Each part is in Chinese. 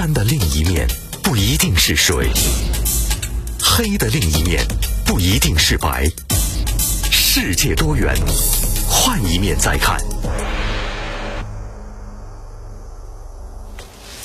山的另一面不一定是水，黑的另一面不一定是白。世界多元，换一面再看。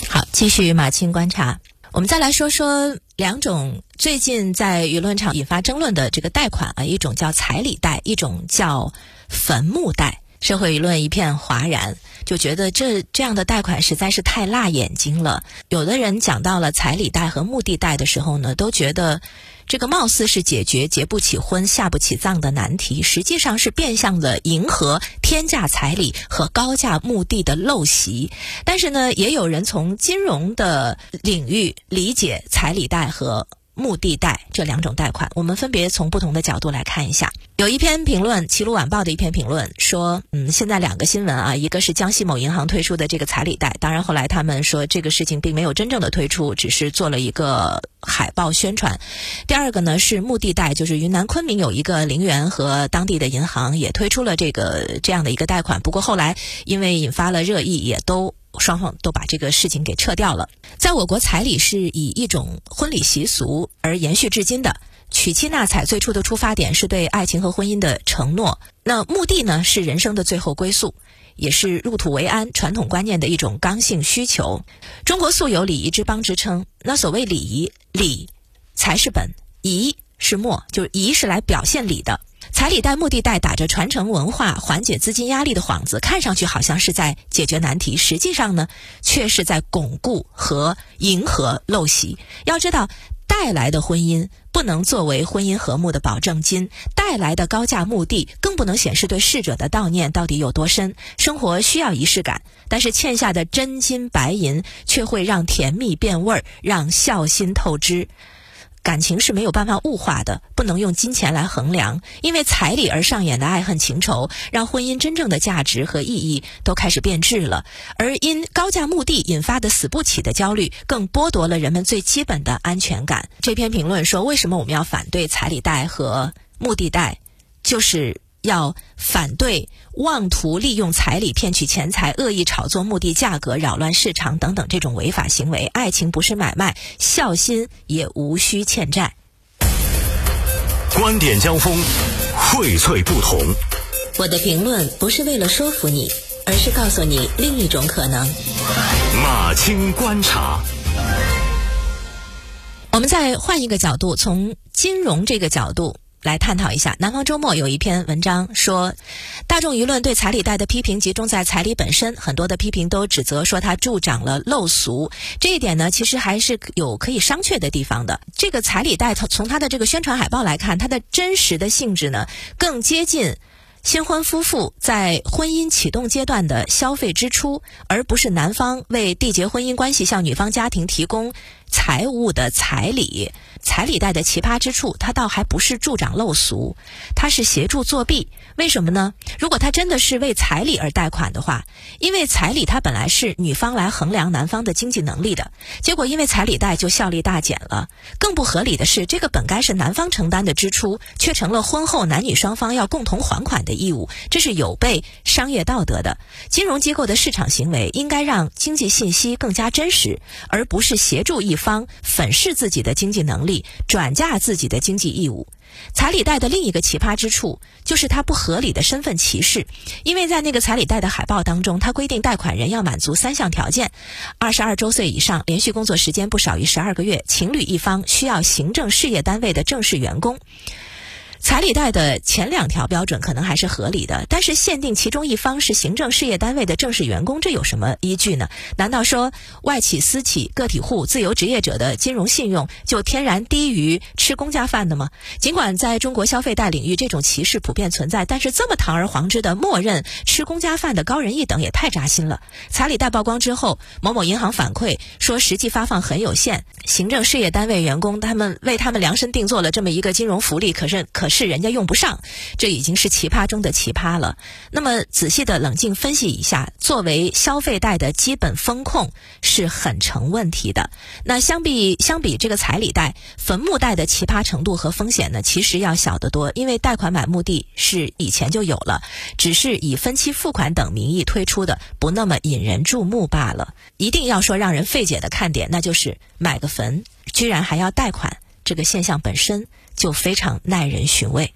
好，继续马青观察。我们再来说说两种最近在舆论场引发争论的这个贷款啊，一种叫彩礼贷，一种叫坟墓贷。社会舆论一片哗然，就觉得这这样的贷款实在是太辣眼睛了。有的人讲到了彩礼贷和墓地贷的时候呢，都觉得这个貌似是解决结不起婚、下不起葬的难题，实际上是变相的迎合天价彩礼和高价墓地的陋习。但是呢，也有人从金融的领域理解彩礼贷和。墓地贷这两种贷款，我们分别从不同的角度来看一下。有一篇评论，《齐鲁晚报》的一篇评论说，嗯，现在两个新闻啊，一个是江西某银行推出的这个彩礼贷，当然后来他们说这个事情并没有真正的推出，只是做了一个海报宣传。第二个呢是墓地贷，就是云南昆明有一个陵园和当地的银行也推出了这个这样的一个贷款，不过后来因为引发了热议，也都。双方都把这个事情给撤掉了。在我国，彩礼是以一种婚礼习俗而延续至今的。娶妻纳彩最初的出发点是对爱情和婚姻的承诺。那墓地呢，是人生的最后归宿，也是入土为安传统观念的一种刚性需求。中国素有礼仪之邦之称。那所谓礼仪，礼才是本，仪是末，就是仪是来表现礼的。彩礼贷、墓地贷打着传承文化、缓解资金压力的幌子，看上去好像是在解决难题，实际上呢，却是在巩固和迎合陋习。要知道，带来的婚姻不能作为婚姻和睦的保证金，带来的高价墓地更不能显示对逝者的悼念到底有多深。生活需要仪式感，但是欠下的真金白银却会让甜蜜变味儿，让孝心透支。感情是没有办法物化的，不能用金钱来衡量。因为彩礼而上演的爱恨情仇，让婚姻真正的价值和意义都开始变质了。而因高价墓地引发的死不起的焦虑，更剥夺了人们最基本的安全感。这篇评论说：“为什么我们要反对彩礼贷和墓地贷？就是。”要反对妄图利用彩礼骗取钱财、恶意炒作墓地价格、扰乱市场等等这种违法行为。爱情不是买卖，孝心也无需欠债。观点交锋，荟萃不同。我的评论不是为了说服你，而是告诉你另一种可能。马青观察。我们再换一个角度，从金融这个角度。来探讨一下，《南方周末》有一篇文章说，大众舆论对彩礼贷的批评集中在彩礼本身，很多的批评都指责说它助长了陋俗。这一点呢，其实还是有可以商榷的地方的。这个彩礼贷从从它的这个宣传海报来看，它的真实的性质呢，更接近新婚夫妇在婚姻启动阶段的消费支出，而不是男方为缔结婚姻关系向女方家庭提供财物的彩礼。彩礼贷的奇葩之处，它倒还不是助长陋俗，它是协助作弊。为什么呢？如果他真的是为彩礼而贷款的话，因为彩礼它本来是女方来衡量男方的经济能力的，结果因为彩礼贷就效力大减了。更不合理的是，这个本该是男方承担的支出，却成了婚后男女双方要共同还款的义务，这是有悖商业道德的。金融机构的市场行为应该让经济信息更加真实，而不是协助一方粉饰自己的经济能力转嫁自己的经济义务。彩礼贷的另一个奇葩之处，就是它不合理的身份歧视。因为在那个彩礼贷的海报当中，它规定贷款人要满足三项条件：二十二周岁以上，连续工作时间不少于十二个月，情侣一方需要行政事业单位的正式员工。彩礼贷的前两条标准可能还是合理的，但是限定其中一方是行政事业单位的正式员工，这有什么依据呢？难道说外企、私企、个体户、自由职业者的金融信用就天然低于吃公家饭的吗？尽管在中国消费贷领域这种歧视普遍存在，但是这么堂而皇之的默认吃公家饭的高人一等也太扎心了。彩礼贷曝光之后，某某银行反馈说实际发放很有限，行政事业单位员工他们为他们量身定做了这么一个金融福利，可是可。是人家用不上，这已经是奇葩中的奇葩了。那么仔细的冷静分析一下，作为消费贷的基本风控是很成问题的。那相比相比这个彩礼贷、坟墓贷的奇葩程度和风险呢，其实要小得多。因为贷款买墓地是以前就有了，只是以分期付款等名义推出的，不那么引人注目罢了。一定要说让人费解的看点，那就是买个坟居然还要贷款。这个现象本身就非常耐人寻味。